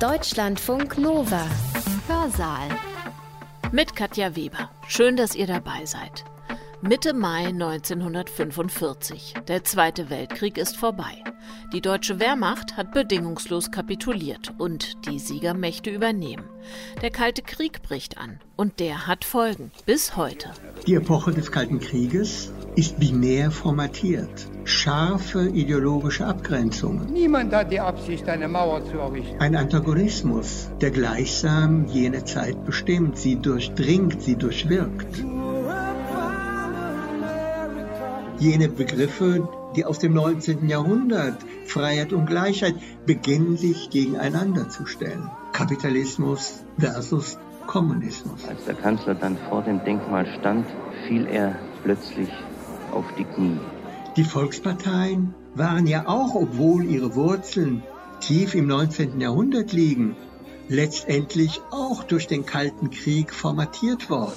Deutschlandfunk Nova. Hörsaal. Mit Katja Weber. Schön, dass ihr dabei seid. Mitte Mai 1945. Der Zweite Weltkrieg ist vorbei. Die deutsche Wehrmacht hat bedingungslos kapituliert und die Siegermächte übernehmen. Der Kalte Krieg bricht an und der hat Folgen bis heute. Die Epoche des Kalten Krieges ist binär formatiert. Scharfe ideologische Abgrenzungen. Niemand hat die Absicht, eine Mauer zu errichten. Ein Antagonismus, der gleichsam jene Zeit bestimmt, sie durchdringt, sie durchwirkt. Jene Begriffe, die aus dem 19. Jahrhundert, Freiheit und Gleichheit, beginnen sich gegeneinander zu stellen. Kapitalismus versus Kommunismus. Als der Kanzler dann vor dem Denkmal stand, fiel er plötzlich auf die Knie. Die Volksparteien waren ja auch, obwohl ihre Wurzeln tief im 19. Jahrhundert liegen, letztendlich auch durch den Kalten Krieg formatiert worden.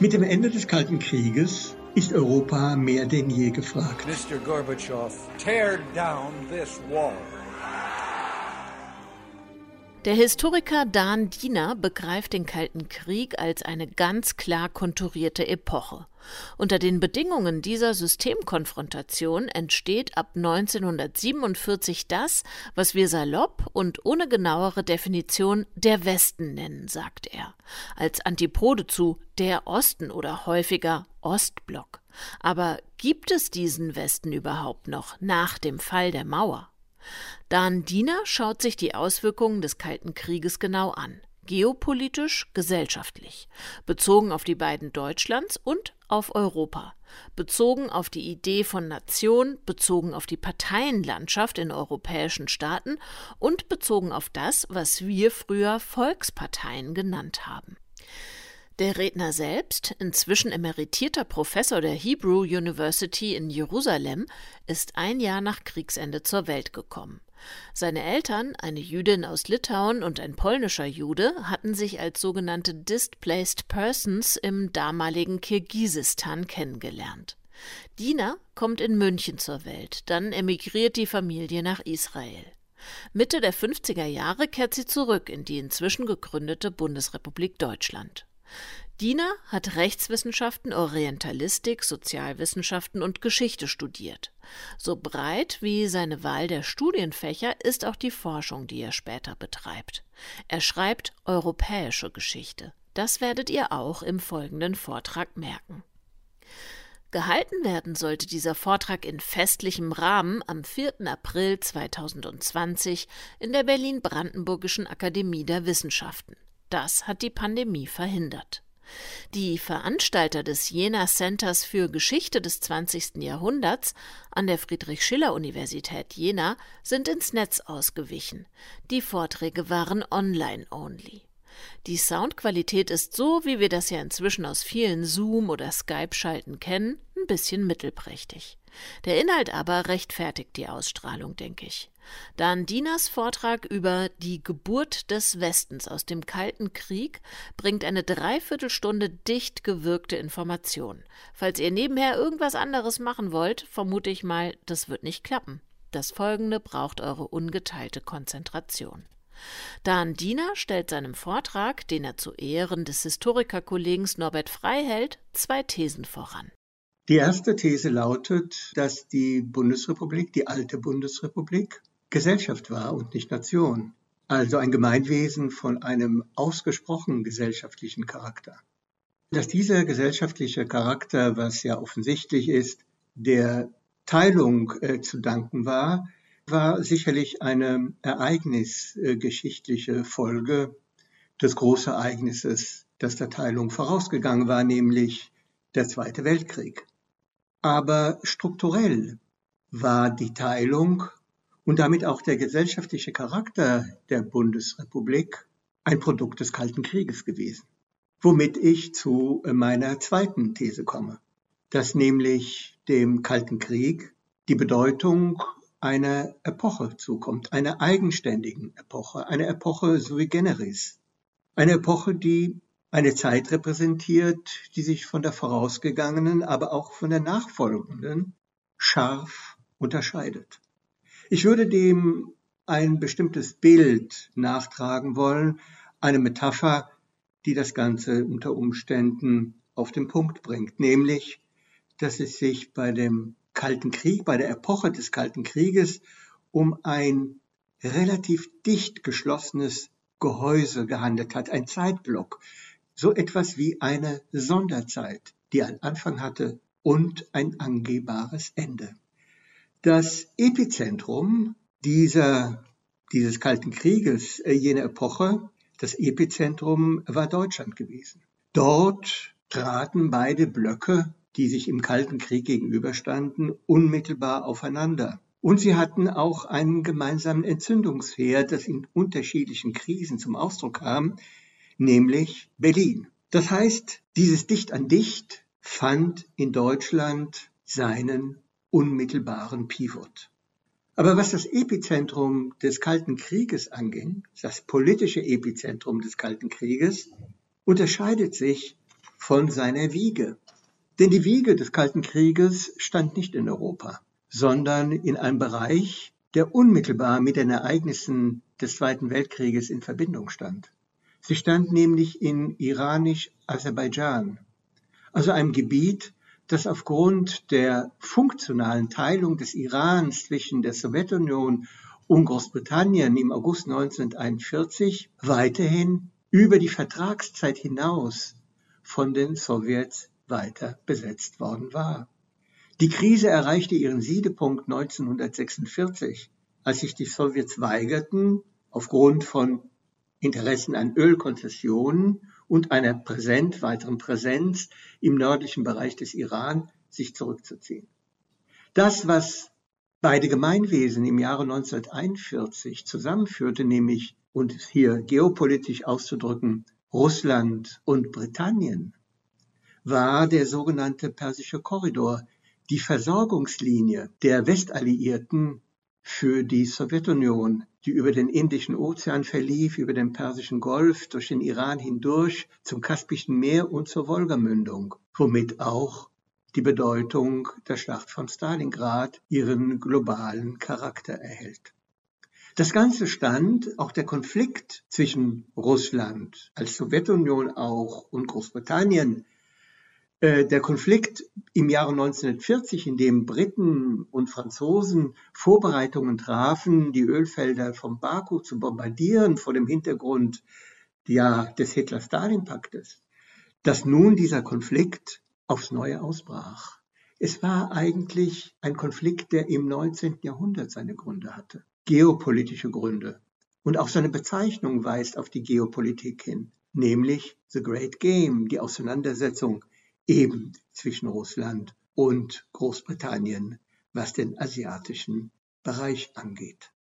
Mit dem Ende des Kalten Krieges ist Europa mehr denn je gefragt. Mr. Gorbatschow, tear down this wall. Der Historiker Dan Diener begreift den Kalten Krieg als eine ganz klar konturierte Epoche. Unter den Bedingungen dieser Systemkonfrontation entsteht ab 1947 das, was wir salopp und ohne genauere Definition der Westen nennen, sagt er, als Antipode zu der Osten oder häufiger Ostblock. Aber gibt es diesen Westen überhaupt noch nach dem Fall der Mauer? Dan Diener schaut sich die Auswirkungen des Kalten Krieges genau an. Geopolitisch, gesellschaftlich, bezogen auf die beiden Deutschlands und auf Europa, bezogen auf die Idee von Nation, bezogen auf die Parteienlandschaft in europäischen Staaten und bezogen auf das, was wir früher Volksparteien genannt haben. Der Redner selbst, inzwischen emeritierter Professor der Hebrew University in Jerusalem, ist ein Jahr nach Kriegsende zur Welt gekommen. Seine Eltern, eine Jüdin aus Litauen und ein polnischer Jude, hatten sich als sogenannte Displaced Persons im damaligen Kirgisistan kennengelernt. Dina kommt in München zur Welt, dann emigriert die Familie nach Israel. Mitte der 50er Jahre kehrt sie zurück in die inzwischen gegründete Bundesrepublik Deutschland. Diener hat Rechtswissenschaften, Orientalistik, Sozialwissenschaften und Geschichte studiert. So breit wie seine Wahl der Studienfächer ist auch die Forschung, die er später betreibt. Er schreibt europäische Geschichte. Das werdet ihr auch im folgenden Vortrag merken. Gehalten werden sollte dieser Vortrag in festlichem Rahmen am 4. April 2020 in der Berlin-Brandenburgischen Akademie der Wissenschaften. Das hat die Pandemie verhindert. Die Veranstalter des Jena Centers für Geschichte des 20. Jahrhunderts an der Friedrich-Schiller-Universität Jena sind ins Netz ausgewichen. Die Vorträge waren online-only. Die Soundqualität ist so, wie wir das ja inzwischen aus vielen Zoom- oder Skype-Schalten kennen, ein bisschen mittelprächtig. Der Inhalt aber rechtfertigt die Ausstrahlung, denke ich. Dann Dinas Vortrag über die Geburt des Westens aus dem Kalten Krieg bringt eine Dreiviertelstunde dicht gewirkte Information. Falls ihr nebenher irgendwas anderes machen wollt, vermute ich mal, das wird nicht klappen. Das folgende braucht eure ungeteilte Konzentration. Dan Diener stellt seinem Vortrag, den er zu Ehren des Historikerkollegen Norbert Frei hält, zwei Thesen voran. Die erste These lautet, dass die Bundesrepublik, die alte Bundesrepublik, Gesellschaft war und nicht Nation, also ein Gemeinwesen von einem ausgesprochen gesellschaftlichen Charakter. Dass dieser gesellschaftliche Charakter, was ja offensichtlich ist, der Teilung äh, zu danken war, war sicherlich eine ereignisgeschichtliche Folge des Großereignisses, das der Teilung vorausgegangen war, nämlich der Zweite Weltkrieg. Aber strukturell war die Teilung und damit auch der gesellschaftliche Charakter der Bundesrepublik ein Produkt des Kalten Krieges gewesen. Womit ich zu meiner zweiten These komme, dass nämlich dem Kalten Krieg die Bedeutung einer Epoche zukommt, einer eigenständigen Epoche, einer Epoche sui generis, eine Epoche, die eine Zeit repräsentiert, die sich von der vorausgegangenen, aber auch von der nachfolgenden scharf unterscheidet. Ich würde dem ein bestimmtes Bild nachtragen wollen, eine Metapher, die das Ganze unter Umständen auf den Punkt bringt, nämlich, dass es sich bei dem Kalten Krieg, bei der Epoche des Kalten Krieges um ein relativ dicht geschlossenes Gehäuse gehandelt hat, ein Zeitblock, so etwas wie eine Sonderzeit, die einen Anfang hatte und ein angehbares Ende. Das Epizentrum dieser, dieses Kalten Krieges, äh, jene Epoche, das Epizentrum war Deutschland gewesen. Dort traten beide Blöcke, die sich im Kalten Krieg gegenüberstanden, unmittelbar aufeinander. Und sie hatten auch einen gemeinsamen Entzündungsherd, das in unterschiedlichen Krisen zum Ausdruck kam, nämlich Berlin. Das heißt, dieses Dicht an Dicht fand in Deutschland seinen unmittelbaren Pivot. Aber was das Epizentrum des Kalten Krieges anging, das politische Epizentrum des Kalten Krieges, unterscheidet sich von seiner Wiege. Denn die Wiege des Kalten Krieges stand nicht in Europa, sondern in einem Bereich, der unmittelbar mit den Ereignissen des Zweiten Weltkrieges in Verbindung stand. Sie stand nämlich in iranisch-Aserbaidschan, also einem Gebiet, das aufgrund der funktionalen Teilung des Irans zwischen der Sowjetunion und Großbritannien im August 1941 weiterhin über die Vertragszeit hinaus von den Sowjets weiter besetzt worden war. Die Krise erreichte ihren Siedepunkt 1946, als sich die Sowjets weigerten, aufgrund von Interessen an Ölkonzessionen und einer Präsent, weiteren Präsenz im nördlichen Bereich des Iran sich zurückzuziehen. Das, was beide Gemeinwesen im Jahre 1941 zusammenführte, nämlich, und hier geopolitisch auszudrücken, Russland und Britannien, war der sogenannte Persische Korridor, die Versorgungslinie der Westalliierten für die Sowjetunion, die über den Indischen Ozean verlief, über den Persischen Golf, durch den Iran hindurch zum Kaspischen Meer und zur Wolgamündung, womit auch die Bedeutung der Schlacht von Stalingrad ihren globalen Charakter erhält. Das Ganze stand, auch der Konflikt zwischen Russland als Sowjetunion auch und Großbritannien der Konflikt im Jahre 1940, in dem Briten und Franzosen Vorbereitungen trafen, die Ölfelder von Baku zu bombardieren vor dem Hintergrund ja, des Hitler-Stalin-Paktes, dass nun dieser Konflikt aufs Neue ausbrach. Es war eigentlich ein Konflikt, der im 19. Jahrhundert seine Gründe hatte, geopolitische Gründe. Und auch seine Bezeichnung weist auf die Geopolitik hin, nämlich The Great Game, die Auseinandersetzung eben zwischen Russland und Großbritannien, was den asiatischen Bereich angeht.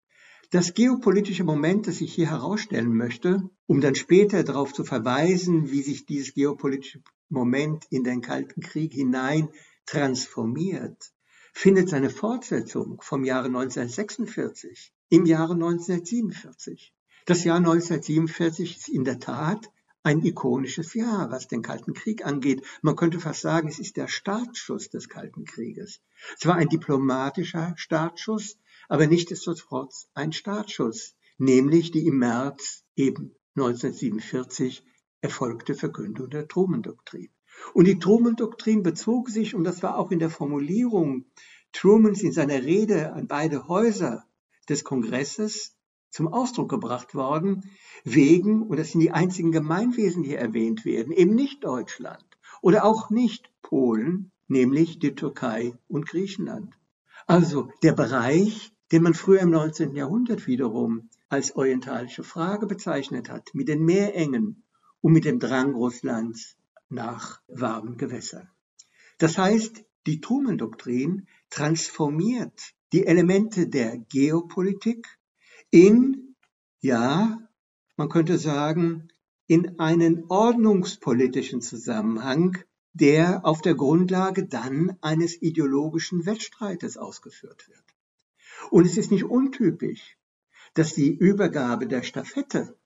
Das geopolitische Moment, das ich hier herausstellen möchte, um dann später darauf zu verweisen, wie sich dieses geopolitische Moment in den Kalten Krieg hinein transformiert, findet seine Fortsetzung vom Jahre 1946 im Jahre 1947. Das Jahr 1947 ist in der Tat ein ikonisches Jahr, was den Kalten Krieg angeht. Man könnte fast sagen, es ist der Startschuss des Kalten Krieges. Es war ein diplomatischer Startschuss, aber nichtsdestotrotz ein Startschuss, nämlich die im März eben 1947 erfolgte Verkündung der Truman-Doktrin. Und die Truman-Doktrin bezog sich, und das war auch in der Formulierung Trumans in seiner Rede an beide Häuser des Kongresses zum Ausdruck gebracht worden, wegen, und das sind die einzigen Gemeinwesen, die hier erwähnt werden, eben nicht Deutschland oder auch nicht Polen, nämlich die Türkei und Griechenland. Also der Bereich, den man früher im 19. Jahrhundert wiederum als orientalische Frage bezeichnet hat, mit den Meerengen und mit dem Drang Russlands nach warmen Gewässern. Das heißt, die Truman-Doktrin transformiert die Elemente der Geopolitik in, ja, man könnte sagen, in einen ordnungspolitischen Zusammenhang, der auf der Grundlage dann eines ideologischen Wettstreites ausgeführt wird. Und es ist nicht untypisch, dass die Übergabe der Staffette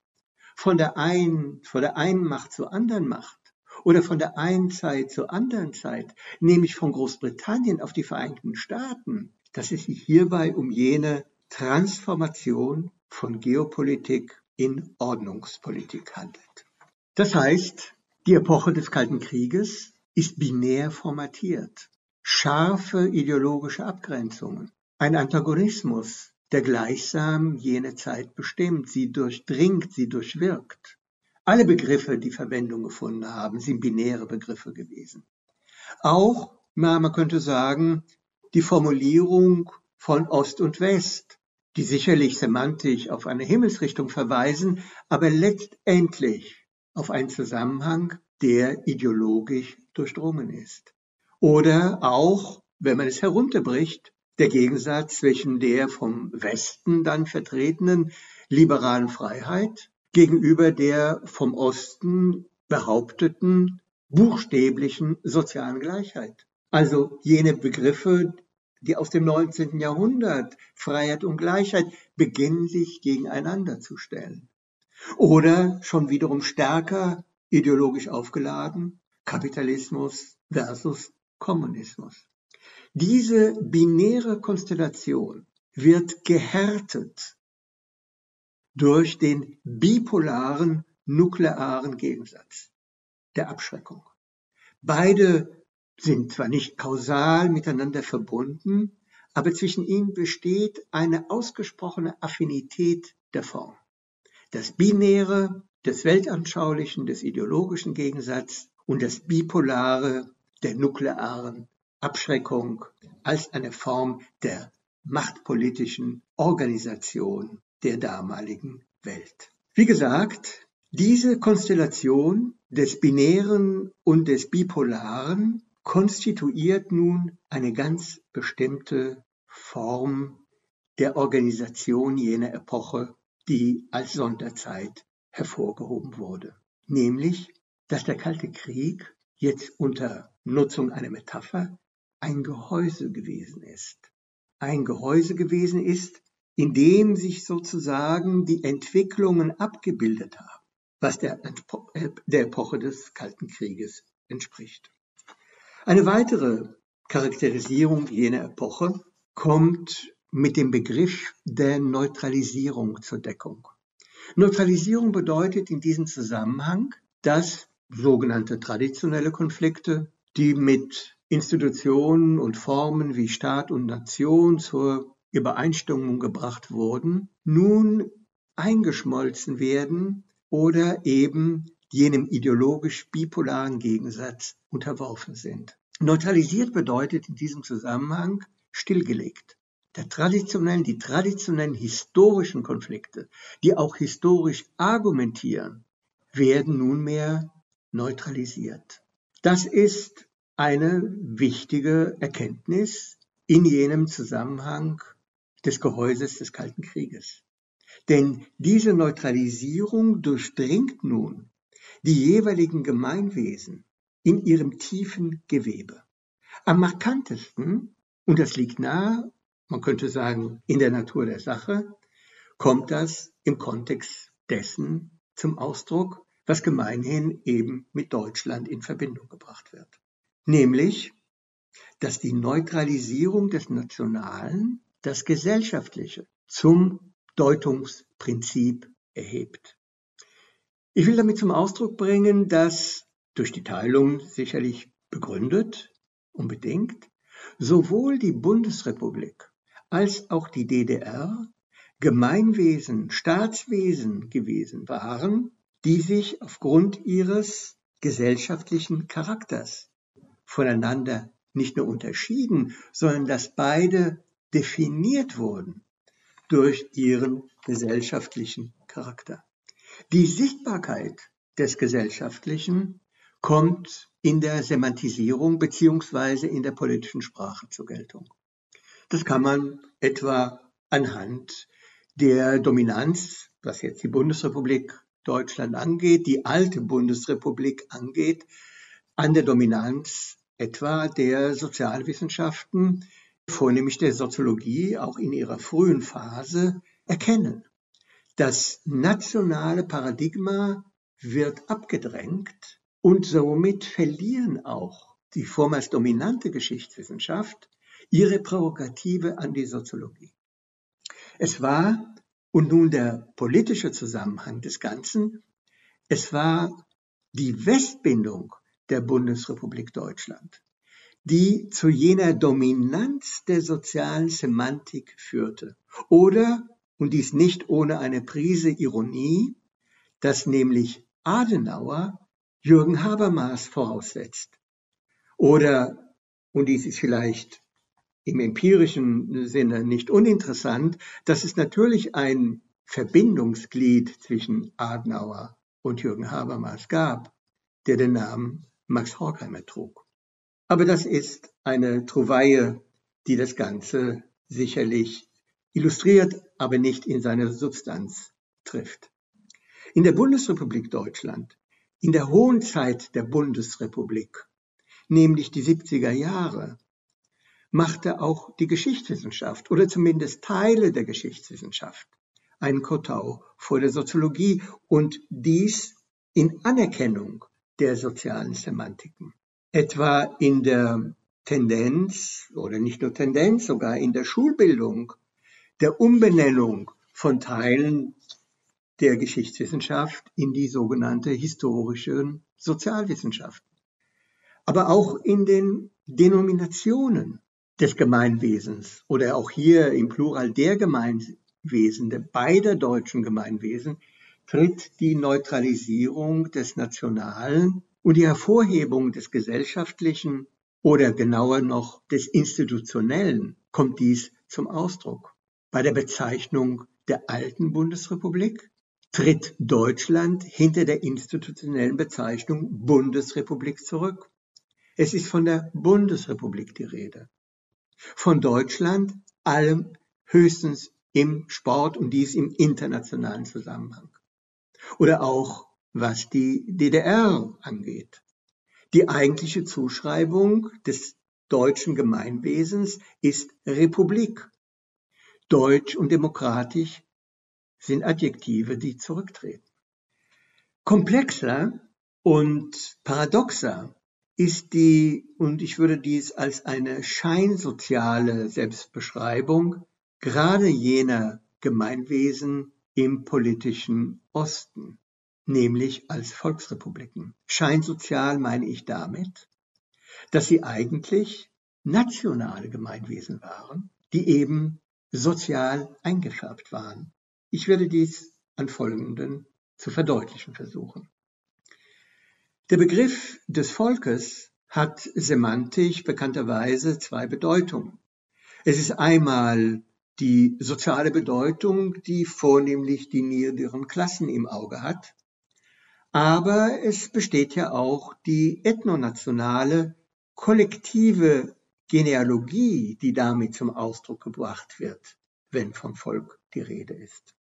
von der einen, von der einen Macht zur anderen Macht oder von der einen Zeit zur anderen Zeit, nämlich von Großbritannien auf die Vereinigten Staaten, dass es sich hierbei um jene Transformation von Geopolitik in Ordnungspolitik handelt. Das heißt, die Epoche des Kalten Krieges ist binär formatiert. Scharfe ideologische Abgrenzungen, ein Antagonismus, der gleichsam jene Zeit bestimmt, sie durchdringt, sie durchwirkt. Alle Begriffe, die Verwendung gefunden haben, sind binäre Begriffe gewesen. Auch, na, man könnte sagen, die Formulierung von Ost und West, die sicherlich semantisch auf eine Himmelsrichtung verweisen, aber letztendlich auf einen Zusammenhang, der ideologisch durchdrungen ist. Oder auch, wenn man es herunterbricht, der Gegensatz zwischen der vom Westen dann vertretenen liberalen Freiheit gegenüber der vom Osten behaupteten buchstäblichen sozialen Gleichheit. Also jene Begriffe, die aus dem 19. Jahrhundert, Freiheit und Gleichheit, beginnen sich gegeneinander zu stellen. Oder schon wiederum stärker ideologisch aufgeladen, Kapitalismus versus Kommunismus. Diese binäre Konstellation wird gehärtet durch den bipolaren nuklearen Gegensatz der Abschreckung. Beide sind zwar nicht kausal miteinander verbunden, aber zwischen ihnen besteht eine ausgesprochene Affinität der Form. Das Binäre des weltanschaulichen, des ideologischen Gegensatz und das Bipolare der nuklearen Abschreckung als eine Form der machtpolitischen Organisation der damaligen Welt. Wie gesagt, diese Konstellation des Binären und des Bipolaren konstituiert nun eine ganz bestimmte Form der Organisation jener Epoche, die als Sonderzeit hervorgehoben wurde. Nämlich, dass der Kalte Krieg jetzt unter Nutzung einer Metapher ein Gehäuse gewesen ist. Ein Gehäuse gewesen ist, in dem sich sozusagen die Entwicklungen abgebildet haben, was der, der Epoche des Kalten Krieges entspricht. Eine weitere Charakterisierung jener Epoche kommt mit dem Begriff der Neutralisierung zur Deckung. Neutralisierung bedeutet in diesem Zusammenhang, dass sogenannte traditionelle Konflikte, die mit Institutionen und Formen wie Staat und Nation zur Übereinstimmung gebracht wurden, nun eingeschmolzen werden oder eben jenem ideologisch bipolaren Gegensatz unterworfen sind. Neutralisiert bedeutet in diesem Zusammenhang stillgelegt. Der traditionellen, die traditionellen historischen Konflikte, die auch historisch argumentieren, werden nunmehr neutralisiert. Das ist eine wichtige Erkenntnis in jenem Zusammenhang des Gehäuses des Kalten Krieges. Denn diese Neutralisierung durchdringt nun die jeweiligen Gemeinwesen in ihrem tiefen Gewebe. Am markantesten, und das liegt nahe, man könnte sagen, in der Natur der Sache, kommt das im Kontext dessen zum Ausdruck, was gemeinhin eben mit Deutschland in Verbindung gebracht wird nämlich dass die Neutralisierung des Nationalen das Gesellschaftliche zum Deutungsprinzip erhebt. Ich will damit zum Ausdruck bringen, dass durch die Teilung sicherlich begründet und bedingt sowohl die Bundesrepublik als auch die DDR Gemeinwesen, Staatswesen gewesen waren, die sich aufgrund ihres gesellschaftlichen Charakters voneinander nicht nur unterschieden, sondern dass beide definiert wurden durch ihren gesellschaftlichen Charakter. Die Sichtbarkeit des Gesellschaftlichen kommt in der Semantisierung beziehungsweise in der politischen Sprache zur Geltung. Das kann man etwa anhand der Dominanz, was jetzt die Bundesrepublik Deutschland angeht, die alte Bundesrepublik angeht, an der Dominanz etwa der Sozialwissenschaften, vornehmlich der Soziologie, auch in ihrer frühen Phase erkennen. Das nationale Paradigma wird abgedrängt und somit verlieren auch die vormals dominante Geschichtswissenschaft ihre Prärogative an die Soziologie. Es war, und nun der politische Zusammenhang des Ganzen, es war die Westbindung der Bundesrepublik Deutschland, die zu jener Dominanz der sozialen Semantik führte. Oder, und dies nicht ohne eine Prise Ironie, dass nämlich Adenauer Jürgen Habermas voraussetzt. Oder, und dies ist vielleicht im empirischen Sinne nicht uninteressant, dass es natürlich ein Verbindungsglied zwischen Adenauer und Jürgen Habermas gab, der den Namen Max Horkheimer trug. Aber das ist eine Trouvaille, die das Ganze sicherlich illustriert, aber nicht in seiner Substanz trifft. In der Bundesrepublik Deutschland, in der hohen Zeit der Bundesrepublik, nämlich die 70er Jahre, machte auch die Geschichtswissenschaft oder zumindest Teile der Geschichtswissenschaft einen Kotau vor der Soziologie und dies in Anerkennung der sozialen Semantiken. Etwa in der Tendenz oder nicht nur Tendenz, sogar in der Schulbildung der Umbenennung von Teilen der Geschichtswissenschaft in die sogenannte historischen Sozialwissenschaften. Aber auch in den Denominationen des Gemeinwesens oder auch hier im Plural der Gemeinwesen, der beider deutschen Gemeinwesen, tritt die Neutralisierung des Nationalen und die Hervorhebung des Gesellschaftlichen oder genauer noch des Institutionellen kommt dies zum Ausdruck. Bei der Bezeichnung der alten Bundesrepublik tritt Deutschland hinter der institutionellen Bezeichnung Bundesrepublik zurück. Es ist von der Bundesrepublik die Rede. Von Deutschland allem höchstens im Sport und dies im internationalen Zusammenhang. Oder auch was die DDR angeht. Die eigentliche Zuschreibung des deutschen Gemeinwesens ist Republik. Deutsch und demokratisch sind Adjektive, die zurücktreten. Komplexer und paradoxer ist die, und ich würde dies als eine scheinsoziale Selbstbeschreibung, gerade jener Gemeinwesen im politischen Osten, nämlich als Volksrepubliken. Scheinsozial meine ich damit, dass sie eigentlich nationale Gemeinwesen waren, die eben sozial eingefärbt waren. Ich werde dies an folgenden zu verdeutlichen versuchen. Der Begriff des Volkes hat semantisch bekannterweise zwei Bedeutungen. Es ist einmal die soziale Bedeutung, die vornehmlich die niederen Klassen im Auge hat. Aber es besteht ja auch die ethnonationale, kollektive Genealogie, die damit zum Ausdruck gebracht wird, wenn vom Volk die Rede ist.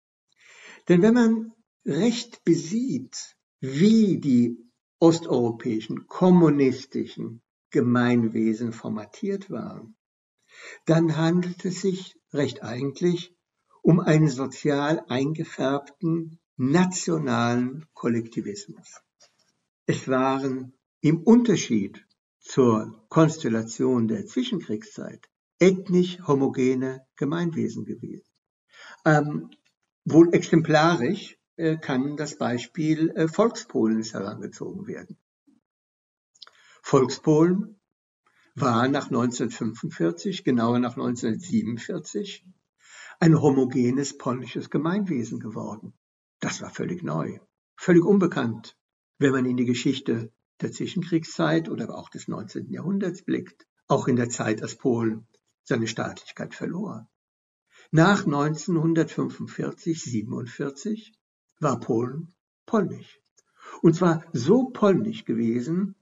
Denn wenn man recht besieht, wie die osteuropäischen kommunistischen Gemeinwesen formatiert waren, dann handelt es sich recht eigentlich um einen sozial eingefärbten nationalen Kollektivismus. Es waren im Unterschied zur Konstellation der Zwischenkriegszeit ethnisch homogene Gemeinwesen gewesen. Ähm, wohl exemplarisch äh, kann das Beispiel äh, Volkspolens herangezogen werden. Volkspolen war nach 1945, genauer nach 1947, ein homogenes polnisches Gemeinwesen geworden. Das war völlig neu, völlig unbekannt, wenn man in die Geschichte der Zwischenkriegszeit oder auch des 19. Jahrhunderts blickt, auch in der Zeit, als Polen seine Staatlichkeit verlor. Nach 1945, 47 war Polen polnisch. Und zwar so polnisch gewesen,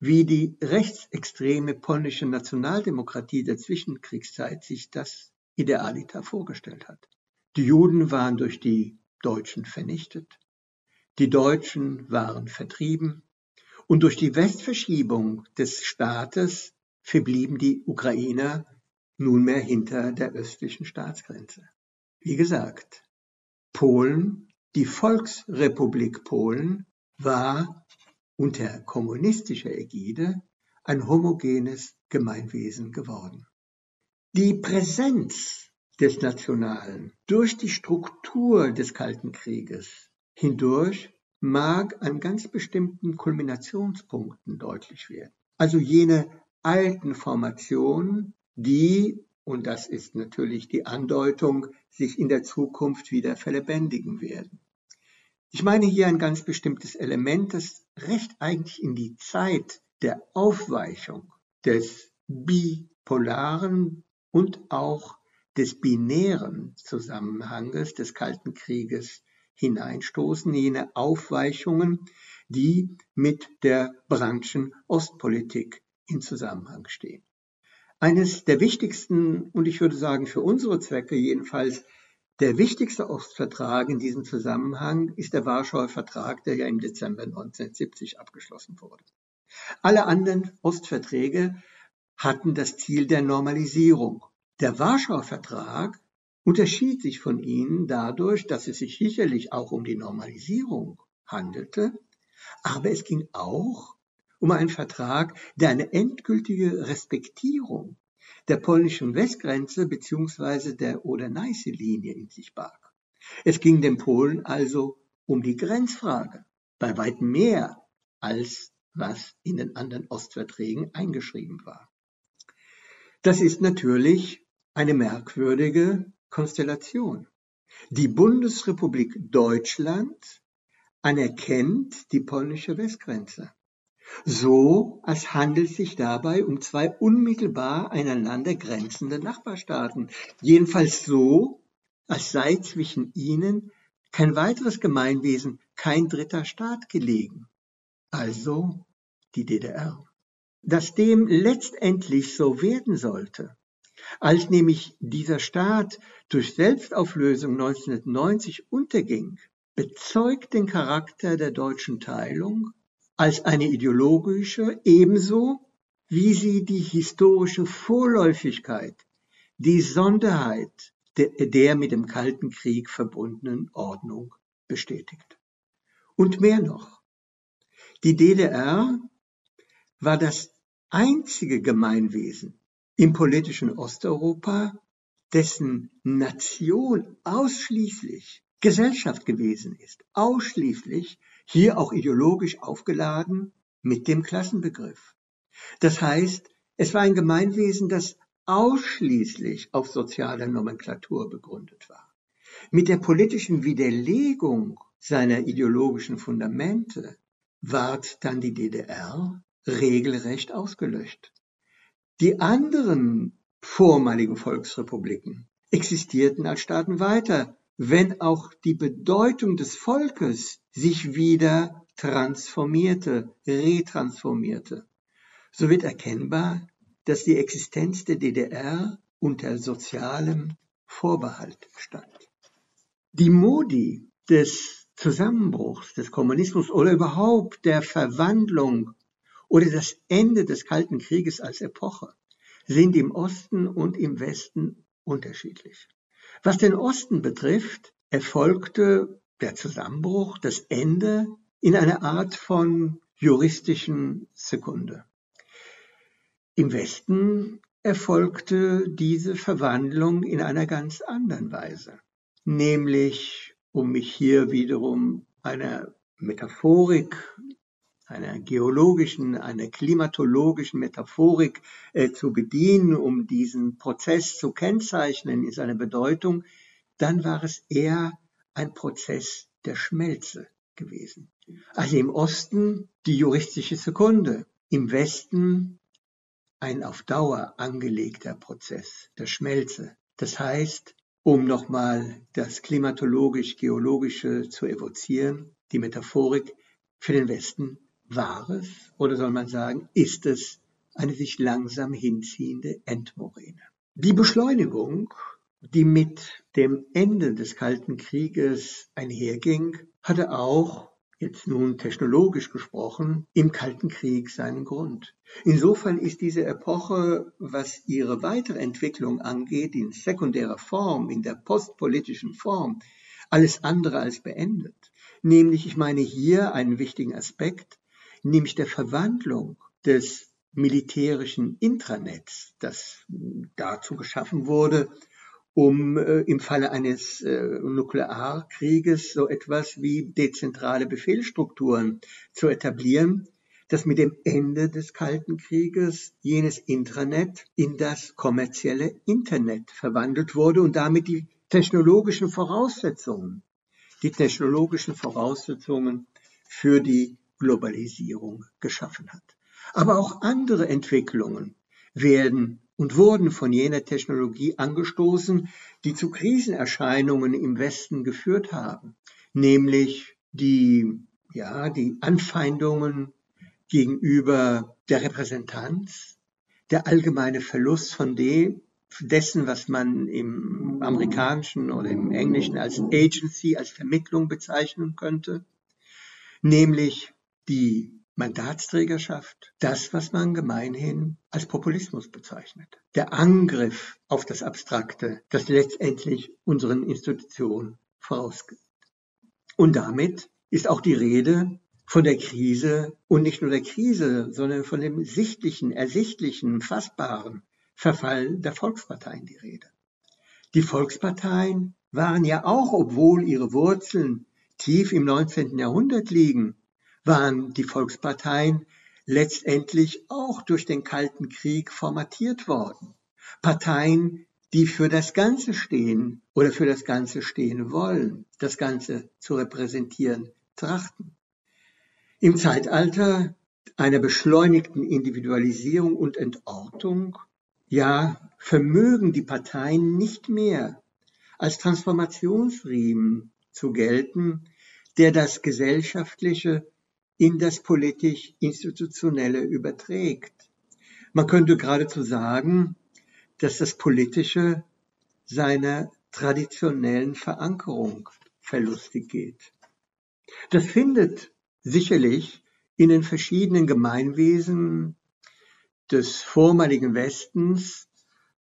wie die rechtsextreme polnische Nationaldemokratie der Zwischenkriegszeit sich das idealiter vorgestellt hat. Die Juden waren durch die Deutschen vernichtet, die Deutschen waren vertrieben und durch die Westverschiebung des Staates verblieben die Ukrainer nunmehr hinter der östlichen Staatsgrenze. Wie gesagt, Polen die Volksrepublik Polen war unter kommunistischer Ägide ein homogenes Gemeinwesen geworden. Die Präsenz des Nationalen durch die Struktur des Kalten Krieges hindurch mag an ganz bestimmten Kulminationspunkten deutlich werden. Also jene alten Formationen, die, und das ist natürlich die Andeutung, sich in der Zukunft wieder verlebendigen werden. Ich meine hier ein ganz bestimmtes Element, das recht eigentlich in die Zeit der Aufweichung des bipolaren und auch des binären Zusammenhanges des Kalten Krieges hineinstoßen, jene Aufweichungen, die mit der Branchen Ostpolitik in Zusammenhang stehen. Eines der wichtigsten und ich würde sagen für unsere Zwecke jedenfalls der wichtigste Ostvertrag in diesem Zusammenhang ist der Warschauer Vertrag, der ja im Dezember 1970 abgeschlossen wurde. Alle anderen Ostverträge hatten das Ziel der Normalisierung. Der Warschauer Vertrag unterschied sich von ihnen dadurch, dass es sich sicherlich auch um die Normalisierung handelte, aber es ging auch um einen Vertrag, der eine endgültige Respektierung der polnischen Westgrenze bzw. der Oder-Neiße-Linie in sich barg. Es ging den Polen also um die Grenzfrage, bei weitem mehr als was in den anderen Ostverträgen eingeschrieben war. Das ist natürlich eine merkwürdige Konstellation. Die Bundesrepublik Deutschland anerkennt die polnische Westgrenze. So als handelt es sich dabei um zwei unmittelbar einander grenzende Nachbarstaaten. Jedenfalls so, als sei zwischen ihnen kein weiteres Gemeinwesen, kein dritter Staat gelegen. Also die DDR. Dass dem letztendlich so werden sollte, als nämlich dieser Staat durch Selbstauflösung 1990 unterging, bezeugt den Charakter der deutschen Teilung als eine ideologische ebenso wie sie die historische Vorläufigkeit, die Sonderheit der, der mit dem Kalten Krieg verbundenen Ordnung bestätigt. Und mehr noch, die DDR war das einzige Gemeinwesen, im politischen Osteuropa, dessen Nation ausschließlich Gesellschaft gewesen ist, ausschließlich hier auch ideologisch aufgeladen mit dem Klassenbegriff. Das heißt, es war ein Gemeinwesen, das ausschließlich auf sozialer Nomenklatur begründet war. Mit der politischen Widerlegung seiner ideologischen Fundamente ward dann die DDR regelrecht ausgelöscht. Die anderen vormaligen Volksrepubliken existierten als Staaten weiter, wenn auch die Bedeutung des Volkes sich wieder transformierte, retransformierte. So wird erkennbar, dass die Existenz der DDR unter sozialem Vorbehalt stand. Die Modi des Zusammenbruchs des Kommunismus oder überhaupt der Verwandlung oder das Ende des Kalten Krieges als Epoche sind im Osten und im Westen unterschiedlich. Was den Osten betrifft, erfolgte der Zusammenbruch, das Ende in einer Art von juristischen Sekunde. Im Westen erfolgte diese Verwandlung in einer ganz anderen Weise, nämlich um mich hier wiederum einer Metaphorik einer geologischen, einer klimatologischen Metaphorik äh, zu bedienen, um diesen Prozess zu kennzeichnen in seiner Bedeutung, dann war es eher ein Prozess der Schmelze gewesen. Also im Osten die juristische Sekunde, im Westen ein auf Dauer angelegter Prozess der Schmelze. Das heißt, um nochmal das klimatologisch-geologische zu evozieren, die Metaphorik für den Westen war es, oder soll man sagen, ist es eine sich langsam hinziehende Endmoräne. Die Beschleunigung, die mit dem Ende des Kalten Krieges einherging, hatte auch, jetzt nun technologisch gesprochen, im Kalten Krieg seinen Grund. Insofern ist diese Epoche, was ihre weitere Entwicklung angeht, in sekundärer Form, in der postpolitischen Form, alles andere als beendet. Nämlich, ich meine hier einen wichtigen Aspekt, nämlich der Verwandlung des militärischen Intranets, das dazu geschaffen wurde, um äh, im Falle eines äh, Nuklearkrieges so etwas wie dezentrale Befehlsstrukturen zu etablieren, dass mit dem Ende des Kalten Krieges jenes Intranet in das kommerzielle Internet verwandelt wurde und damit die technologischen Voraussetzungen, die technologischen Voraussetzungen für die Globalisierung geschaffen hat. Aber auch andere Entwicklungen werden und wurden von jener Technologie angestoßen, die zu Krisenerscheinungen im Westen geführt haben, nämlich die, ja, die Anfeindungen gegenüber der Repräsentanz, der allgemeine Verlust von dem, dessen, was man im amerikanischen oder im englischen als Agency, als Vermittlung bezeichnen könnte, nämlich die Mandatsträgerschaft, das, was man gemeinhin als Populismus bezeichnet. Der Angriff auf das Abstrakte, das letztendlich unseren Institutionen vorausgeht. Und damit ist auch die Rede von der Krise und nicht nur der Krise, sondern von dem sichtlichen, ersichtlichen, fassbaren Verfall der Volksparteien die Rede. Die Volksparteien waren ja auch, obwohl ihre Wurzeln tief im 19. Jahrhundert liegen, waren die Volksparteien letztendlich auch durch den Kalten Krieg formatiert worden. Parteien, die für das Ganze stehen oder für das Ganze stehen wollen, das Ganze zu repräsentieren trachten. Im Zeitalter einer beschleunigten Individualisierung und Entortung, ja, vermögen die Parteien nicht mehr als Transformationsriemen zu gelten, der das Gesellschaftliche in das politisch-institutionelle überträgt. Man könnte geradezu sagen, dass das Politische seiner traditionellen Verankerung verlustig geht. Das findet sicherlich in den verschiedenen Gemeinwesen des vormaligen Westens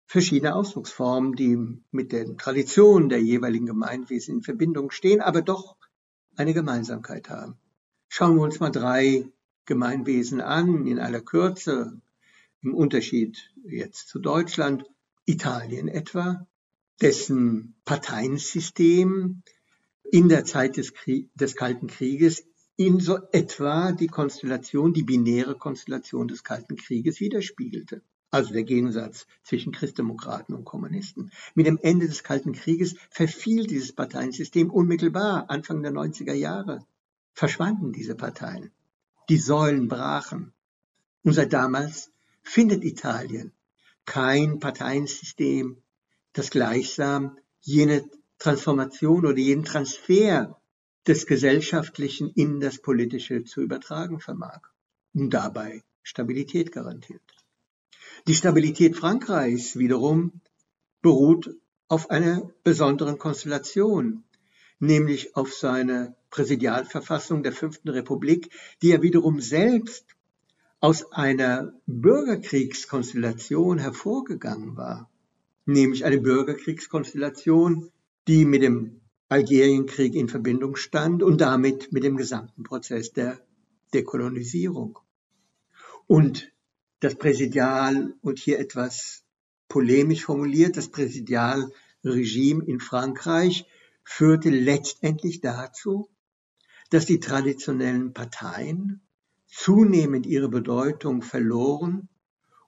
verschiedene Ausdrucksformen, die mit den Traditionen der jeweiligen Gemeinwesen in Verbindung stehen, aber doch eine Gemeinsamkeit haben. Schauen wir uns mal drei Gemeinwesen an, in aller Kürze, im Unterschied jetzt zu Deutschland, Italien etwa, dessen Parteiensystem in der Zeit des, Krieg, des Kalten Krieges in so etwa die Konstellation, die binäre Konstellation des Kalten Krieges widerspiegelte. Also der Gegensatz zwischen Christdemokraten und Kommunisten. Mit dem Ende des Kalten Krieges verfiel dieses Parteiensystem unmittelbar, Anfang der 90er Jahre. Verschwanden diese Parteien. Die Säulen brachen. Und seit damals findet Italien kein Parteiensystem, das gleichsam jene Transformation oder jeden Transfer des Gesellschaftlichen in das Politische zu übertragen vermag und dabei Stabilität garantiert. Die Stabilität Frankreichs wiederum beruht auf einer besonderen Konstellation, nämlich auf seiner Präsidialverfassung der Fünften Republik, die ja wiederum selbst aus einer Bürgerkriegskonstellation hervorgegangen war, nämlich eine Bürgerkriegskonstellation, die mit dem Algerienkrieg in Verbindung stand und damit mit dem gesamten Prozess der Dekolonisierung. Und das Präsidial, und hier etwas polemisch formuliert, das Präsidialregime in Frankreich führte letztendlich dazu, dass die traditionellen Parteien zunehmend ihre Bedeutung verloren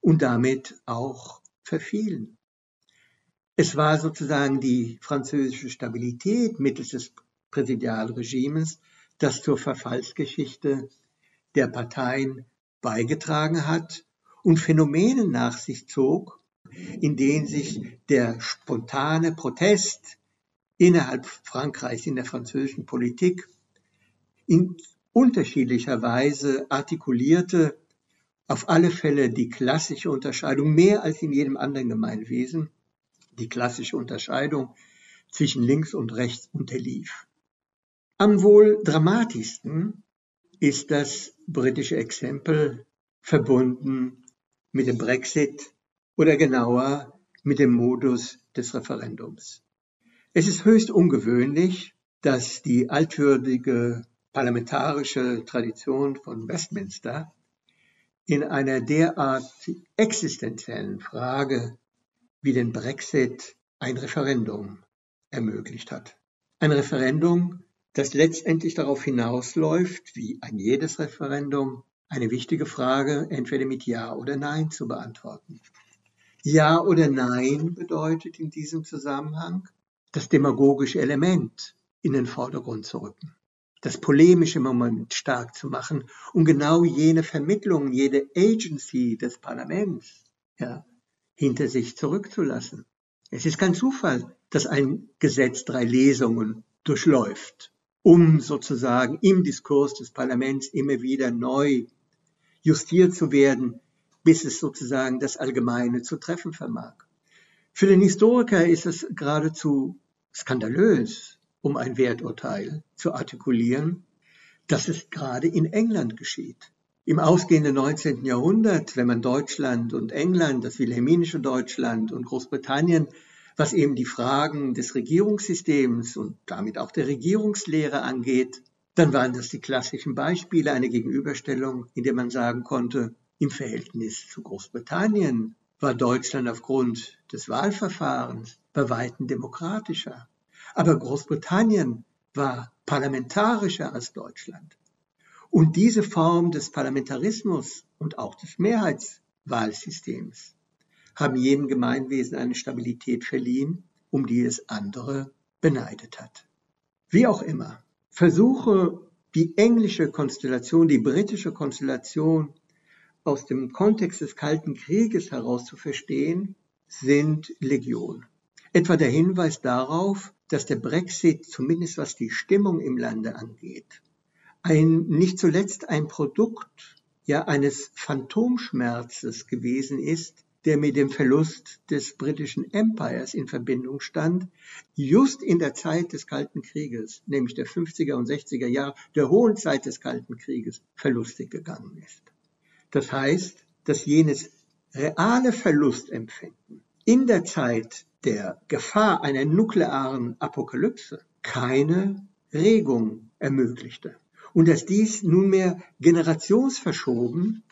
und damit auch verfielen. Es war sozusagen die französische Stabilität mittels des Präsidialregimes, das zur Verfallsgeschichte der Parteien beigetragen hat und Phänomene nach sich zog, in denen sich der spontane Protest innerhalb Frankreichs in der französischen Politik in unterschiedlicher Weise artikulierte, auf alle Fälle die klassische Unterscheidung mehr als in jedem anderen Gemeinwesen die klassische Unterscheidung zwischen links und rechts unterlief. Am wohl dramatischsten ist das britische Exempel verbunden mit dem Brexit oder genauer mit dem Modus des Referendums. Es ist höchst ungewöhnlich, dass die altwürdige parlamentarische Tradition von Westminster in einer derart existenziellen Frage wie den Brexit ein Referendum ermöglicht hat. Ein Referendum, das letztendlich darauf hinausläuft, wie ein jedes Referendum, eine wichtige Frage entweder mit Ja oder Nein zu beantworten. Ja oder Nein bedeutet in diesem Zusammenhang, das demagogische Element in den Vordergrund zu rücken, das polemische Moment stark zu machen und genau jene Vermittlung, jede Agency des Parlaments ja, hinter sich zurückzulassen. Es ist kein Zufall, dass ein Gesetz drei Lesungen durchläuft, um sozusagen im Diskurs des Parlaments immer wieder neu justiert zu werden, bis es sozusagen das Allgemeine zu treffen vermag. Für den Historiker ist es geradezu skandalös, um ein Werturteil zu artikulieren, dass es gerade in England geschieht. Im ausgehenden 19. Jahrhundert, wenn man Deutschland und England, das wilhelminische Deutschland und Großbritannien, was eben die Fragen des Regierungssystems und damit auch der Regierungslehre angeht, dann waren das die klassischen Beispiele, eine Gegenüberstellung, in der man sagen konnte, im Verhältnis zu Großbritannien war Deutschland aufgrund des Wahlverfahrens bei weitem demokratischer. Aber Großbritannien war parlamentarischer als Deutschland. Und diese Form des Parlamentarismus und auch des Mehrheitswahlsystems haben jedem Gemeinwesen eine Stabilität verliehen, um die es andere beneidet hat. Wie auch immer, Versuche, die englische Konstellation, die britische Konstellation aus dem Kontext des Kalten Krieges heraus zu verstehen, sind Legion. Etwa der Hinweis darauf, dass der Brexit, zumindest was die Stimmung im Lande angeht, ein, nicht zuletzt ein Produkt ja eines Phantomschmerzes gewesen ist, der mit dem Verlust des britischen Empires in Verbindung stand, just in der Zeit des Kalten Krieges, nämlich der 50er und 60er Jahre, der hohen Zeit des Kalten Krieges, verlustig gegangen ist. Das heißt, dass jenes reale Verlustempfinden in der Zeit der Gefahr einer nuklearen Apokalypse keine Regung ermöglichte und dass dies nunmehr generationsverschoben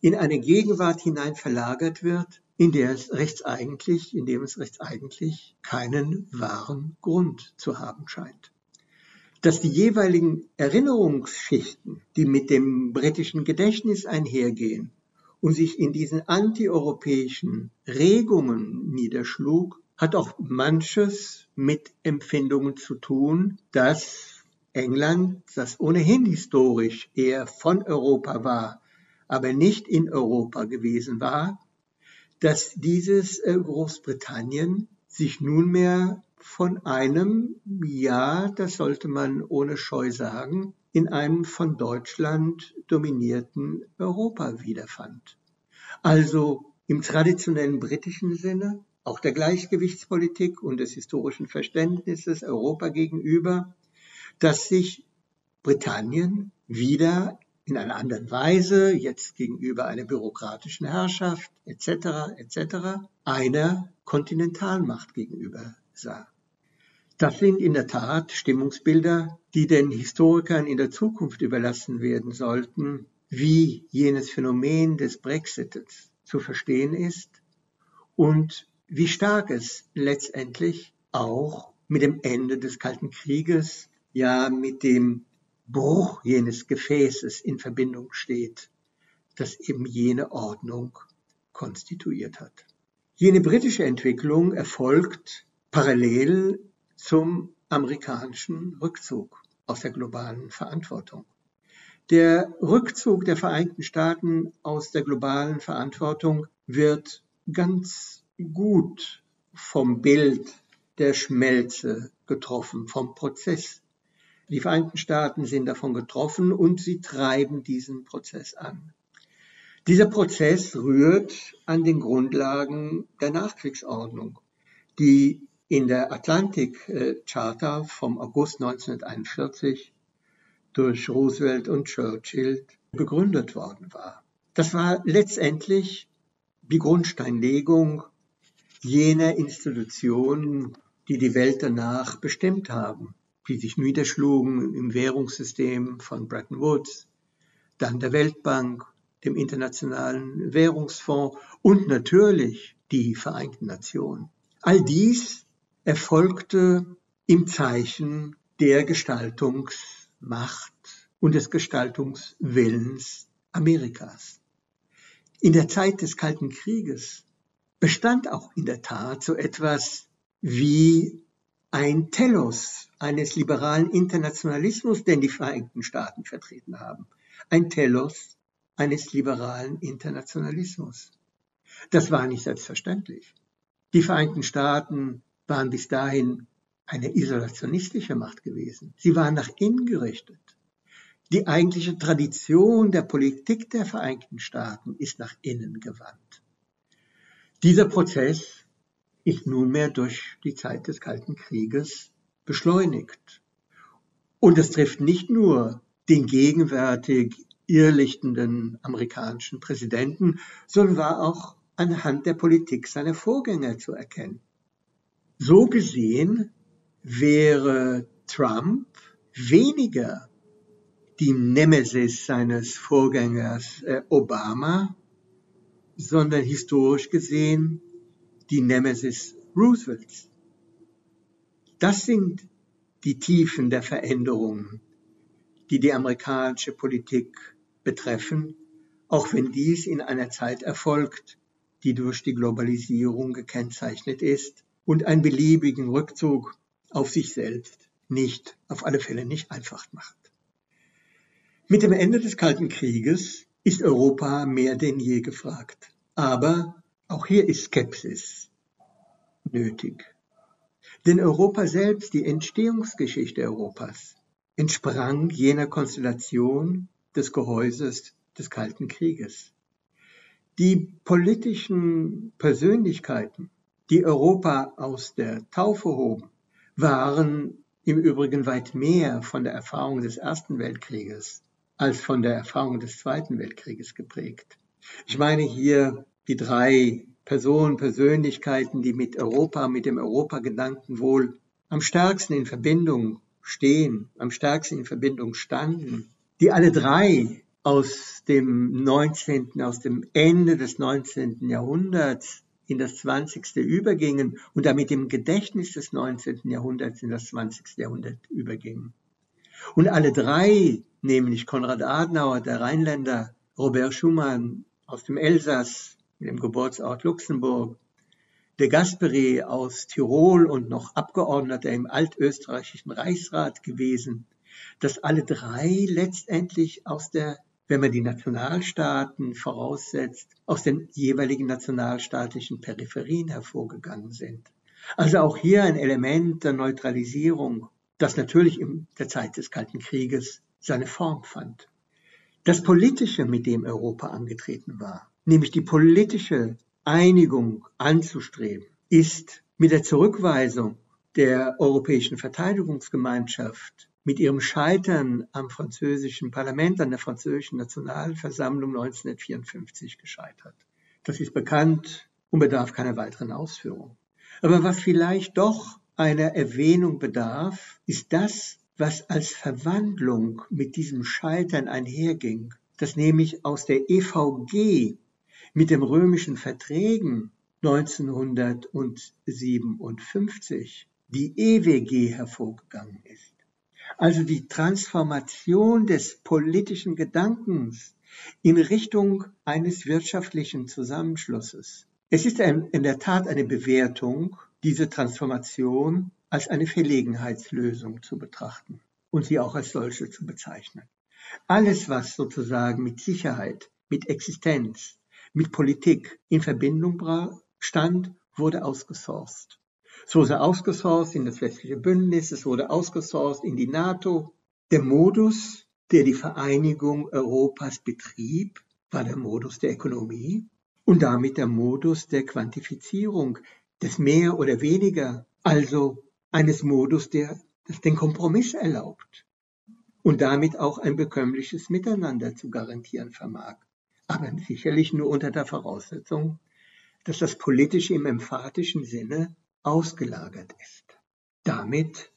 in eine Gegenwart hinein verlagert wird, in der es rechtseigenlich, in dem es rechtseigenlich keinen wahren Grund zu haben scheint. Dass die jeweiligen Erinnerungsschichten, die mit dem britischen Gedächtnis einhergehen und sich in diesen antieuropäischen Regungen niederschlug, hat auch manches mit Empfindungen zu tun, dass England, das ohnehin historisch eher von Europa war, aber nicht in Europa gewesen war, dass dieses äh, Großbritannien sich nunmehr von einem, ja, das sollte man ohne Scheu sagen, in einem von Deutschland dominierten Europa wiederfand. Also im traditionellen britischen Sinne, auch der Gleichgewichtspolitik und des historischen Verständnisses Europa gegenüber, dass sich Britannien wieder in einer anderen Weise, jetzt gegenüber einer bürokratischen Herrschaft etc. etc. einer Kontinentalmacht gegenüber sah. Das sind in der Tat Stimmungsbilder, die den Historikern in der Zukunft überlassen werden sollten, wie jenes Phänomen des Brexits zu verstehen ist und wie stark es letztendlich auch mit dem Ende des Kalten Krieges, ja mit dem Bruch jenes Gefäßes in Verbindung steht, das eben jene Ordnung konstituiert hat. Jene britische Entwicklung erfolgt parallel zum amerikanischen Rückzug aus der globalen Verantwortung. Der Rückzug der Vereinigten Staaten aus der globalen Verantwortung wird ganz gut vom Bild der Schmelze getroffen, vom Prozess die Vereinigten Staaten sind davon getroffen und sie treiben diesen Prozess an. Dieser Prozess rührt an den Grundlagen der Nachkriegsordnung, die in der Atlantic Charta vom August 1941 durch Roosevelt und Churchill begründet worden war. Das war letztendlich die Grundsteinlegung jener Institutionen, die die Welt danach bestimmt haben die sich niederschlugen im Währungssystem von Bretton Woods, dann der Weltbank, dem Internationalen Währungsfonds und natürlich die Vereinten Nationen. All dies erfolgte im Zeichen der Gestaltungsmacht und des Gestaltungswillens Amerikas. In der Zeit des Kalten Krieges bestand auch in der Tat so etwas wie ein Telos eines liberalen Internationalismus, den die Vereinigten Staaten vertreten haben. Ein Telos eines liberalen Internationalismus. Das war nicht selbstverständlich. Die Vereinigten Staaten waren bis dahin eine isolationistische Macht gewesen. Sie waren nach innen gerichtet. Die eigentliche Tradition der Politik der Vereinigten Staaten ist nach innen gewandt. Dieser Prozess ist nunmehr durch die Zeit des Kalten Krieges beschleunigt. Und es trifft nicht nur den gegenwärtig irrlichtenden amerikanischen Präsidenten, sondern war auch anhand der Politik seiner Vorgänger zu erkennen. So gesehen wäre Trump weniger die Nemesis seines Vorgängers äh, Obama, sondern historisch gesehen die Nemesis Roosevelts. Das sind die Tiefen der Veränderungen, die die amerikanische Politik betreffen, auch wenn dies in einer Zeit erfolgt, die durch die Globalisierung gekennzeichnet ist und einen beliebigen Rückzug auf sich selbst nicht, auf alle Fälle nicht einfach macht. Mit dem Ende des Kalten Krieges ist Europa mehr denn je gefragt. Aber auch hier ist Skepsis nötig. Denn Europa selbst, die Entstehungsgeschichte Europas, entsprang jener Konstellation des Gehäuses des Kalten Krieges. Die politischen Persönlichkeiten, die Europa aus der Taufe hoben, waren im Übrigen weit mehr von der Erfahrung des Ersten Weltkrieges als von der Erfahrung des Zweiten Weltkrieges geprägt. Ich meine hier die drei Personen, Persönlichkeiten, die mit Europa, mit dem Europagedanken wohl am stärksten in Verbindung stehen, am stärksten in Verbindung standen, die alle drei aus dem 19., aus dem Ende des 19. Jahrhunderts in das 20. übergingen und damit im Gedächtnis des 19. Jahrhunderts in das 20. Jahrhundert übergingen. Und alle drei, nämlich Konrad Adenauer, der Rheinländer, Robert Schumann aus dem Elsass, dem Geburtsort Luxemburg, de Gasperi aus Tirol und noch Abgeordneter im altösterreichischen Reichsrat gewesen, dass alle drei letztendlich aus der, wenn man die Nationalstaaten voraussetzt, aus den jeweiligen nationalstaatlichen Peripherien hervorgegangen sind. Also auch hier ein Element der Neutralisierung, das natürlich in der Zeit des Kalten Krieges seine Form fand. Das Politische, mit dem Europa angetreten war, nämlich die politische Einigung anzustreben, ist mit der Zurückweisung der Europäischen Verteidigungsgemeinschaft, mit ihrem Scheitern am französischen Parlament, an der französischen Nationalversammlung 1954 gescheitert. Das ist bekannt und bedarf keiner weiteren Ausführung. Aber was vielleicht doch einer Erwähnung bedarf, ist das, was als Verwandlung mit diesem Scheitern einherging, dass nämlich aus der EVG mit dem römischen Verträgen 1957 die EWG hervorgegangen ist. Also die Transformation des politischen Gedankens in Richtung eines wirtschaftlichen Zusammenschlusses. Es ist in der Tat eine Bewertung, diese Transformation als eine Verlegenheitslösung zu betrachten und sie auch als solche zu bezeichnen. Alles, was sozusagen mit Sicherheit, mit Existenz, mit Politik in Verbindung stand, wurde ausgesourced. Es wurde ausgesourced in das westliche Bündnis, es wurde ausgesourced in die NATO. Der Modus, der die Vereinigung Europas betrieb, war der Modus der Ökonomie und damit der Modus der Quantifizierung des mehr oder weniger, also eines Modus, der den Kompromiss erlaubt und damit auch ein bekömmliches Miteinander zu garantieren vermag aber sicherlich nur unter der Voraussetzung, dass das Politische im emphatischen Sinne ausgelagert ist. Damit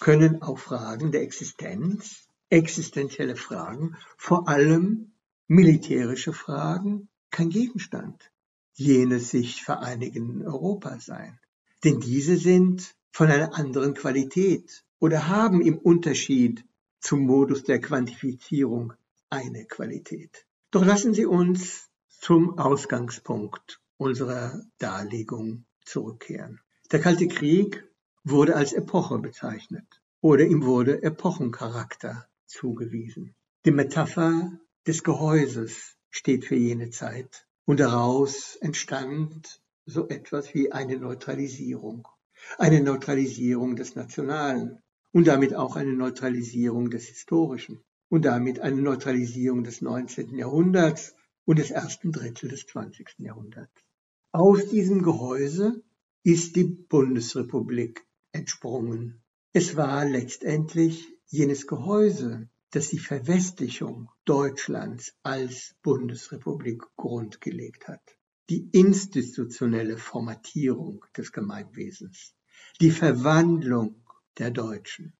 können auch Fragen der Existenz, existenzielle Fragen, vor allem militärische Fragen, kein Gegenstand jenes sich vereinigenden Europa sein. denn diese sind von einer anderen Qualität oder haben im Unterschied zum Modus der Quantifizierung eine Qualität. Doch lassen Sie uns zum Ausgangspunkt unserer Darlegung zurückkehren. Der Kalte Krieg wurde als Epoche bezeichnet oder ihm wurde Epochencharakter zugewiesen. Die Metapher des Gehäuses steht für jene Zeit und daraus entstand so etwas wie eine Neutralisierung. Eine Neutralisierung des Nationalen und damit auch eine Neutralisierung des Historischen und damit eine Neutralisierung des 19. Jahrhunderts und des ersten Drittel des 20. Jahrhunderts. Aus diesem Gehäuse ist die Bundesrepublik entsprungen. Es war letztendlich jenes Gehäuse, das die Verwestlichung Deutschlands als Bundesrepublik grundgelegt hat. Die institutionelle Formatierung des Gemeinwesens, die Verwandlung der Deutschen.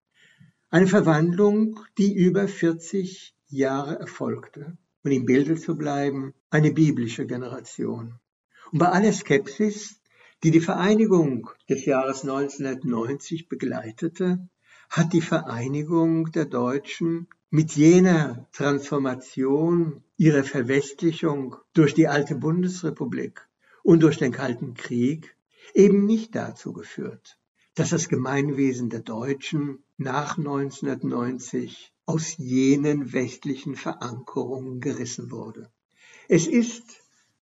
Eine Verwandlung, die über 40 Jahre erfolgte. Und im Bilde zu bleiben, eine biblische Generation. Und bei aller Skepsis, die die Vereinigung des Jahres 1990 begleitete, hat die Vereinigung der Deutschen mit jener Transformation ihrer Verwestlichung durch die alte Bundesrepublik und durch den Kalten Krieg eben nicht dazu geführt, dass das Gemeinwesen der Deutschen nach 1990 aus jenen westlichen Verankerungen gerissen wurde. Es ist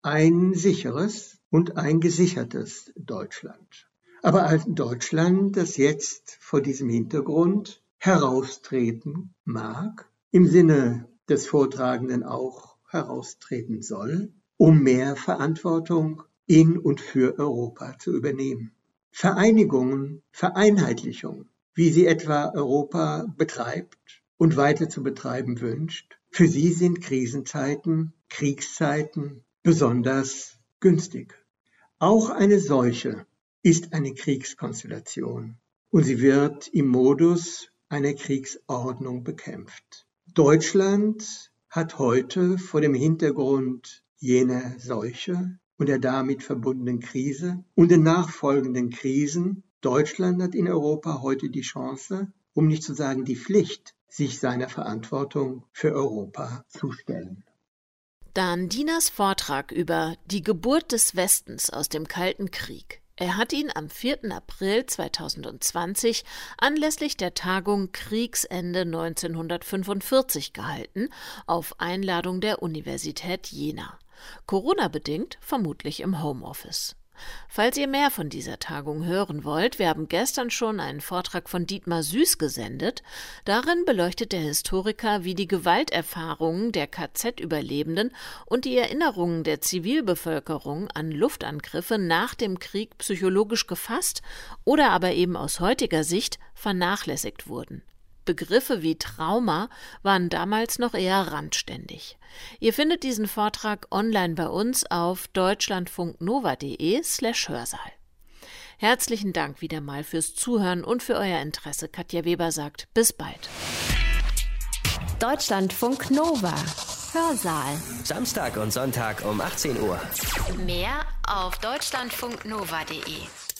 ein sicheres und ein gesichertes Deutschland. Aber ein Deutschland, das jetzt vor diesem Hintergrund heraustreten mag, im Sinne des Vortragenden auch heraustreten soll, um mehr Verantwortung in und für Europa zu übernehmen. Vereinigungen, Vereinheitlichung, wie sie etwa Europa betreibt und weiter zu betreiben wünscht, für sie sind Krisenzeiten, Kriegszeiten besonders günstig. Auch eine solche ist eine Kriegskonstellation und sie wird im Modus einer Kriegsordnung bekämpft. Deutschland hat heute vor dem Hintergrund jener Seuche und der damit verbundenen Krise und den nachfolgenden Krisen, Deutschland hat in Europa heute die Chance, um nicht zu sagen die Pflicht, sich seiner Verantwortung für Europa zu stellen. Dan Dinas Vortrag über die Geburt des Westens aus dem Kalten Krieg. Er hat ihn am 4. April 2020 anlässlich der Tagung Kriegsende 1945 gehalten, auf Einladung der Universität Jena. Corona-bedingt vermutlich im Homeoffice. Falls ihr mehr von dieser Tagung hören wollt, wir haben gestern schon einen Vortrag von Dietmar Süß gesendet. Darin beleuchtet der Historiker, wie die Gewalterfahrungen der KZ-Überlebenden und die Erinnerungen der Zivilbevölkerung an Luftangriffe nach dem Krieg psychologisch gefasst oder aber eben aus heutiger Sicht vernachlässigt wurden. Begriffe wie Trauma waren damals noch eher randständig. Ihr findet diesen Vortrag online bei uns auf deutschlandfunknova.de slash Hörsaal. Herzlichen Dank wieder mal fürs Zuhören und für euer Interesse. Katja Weber sagt bis bald. Deutschlandfunk Nova. Hörsaal. Samstag und Sonntag um 18 Uhr. Mehr auf deutschlandfunknova.de.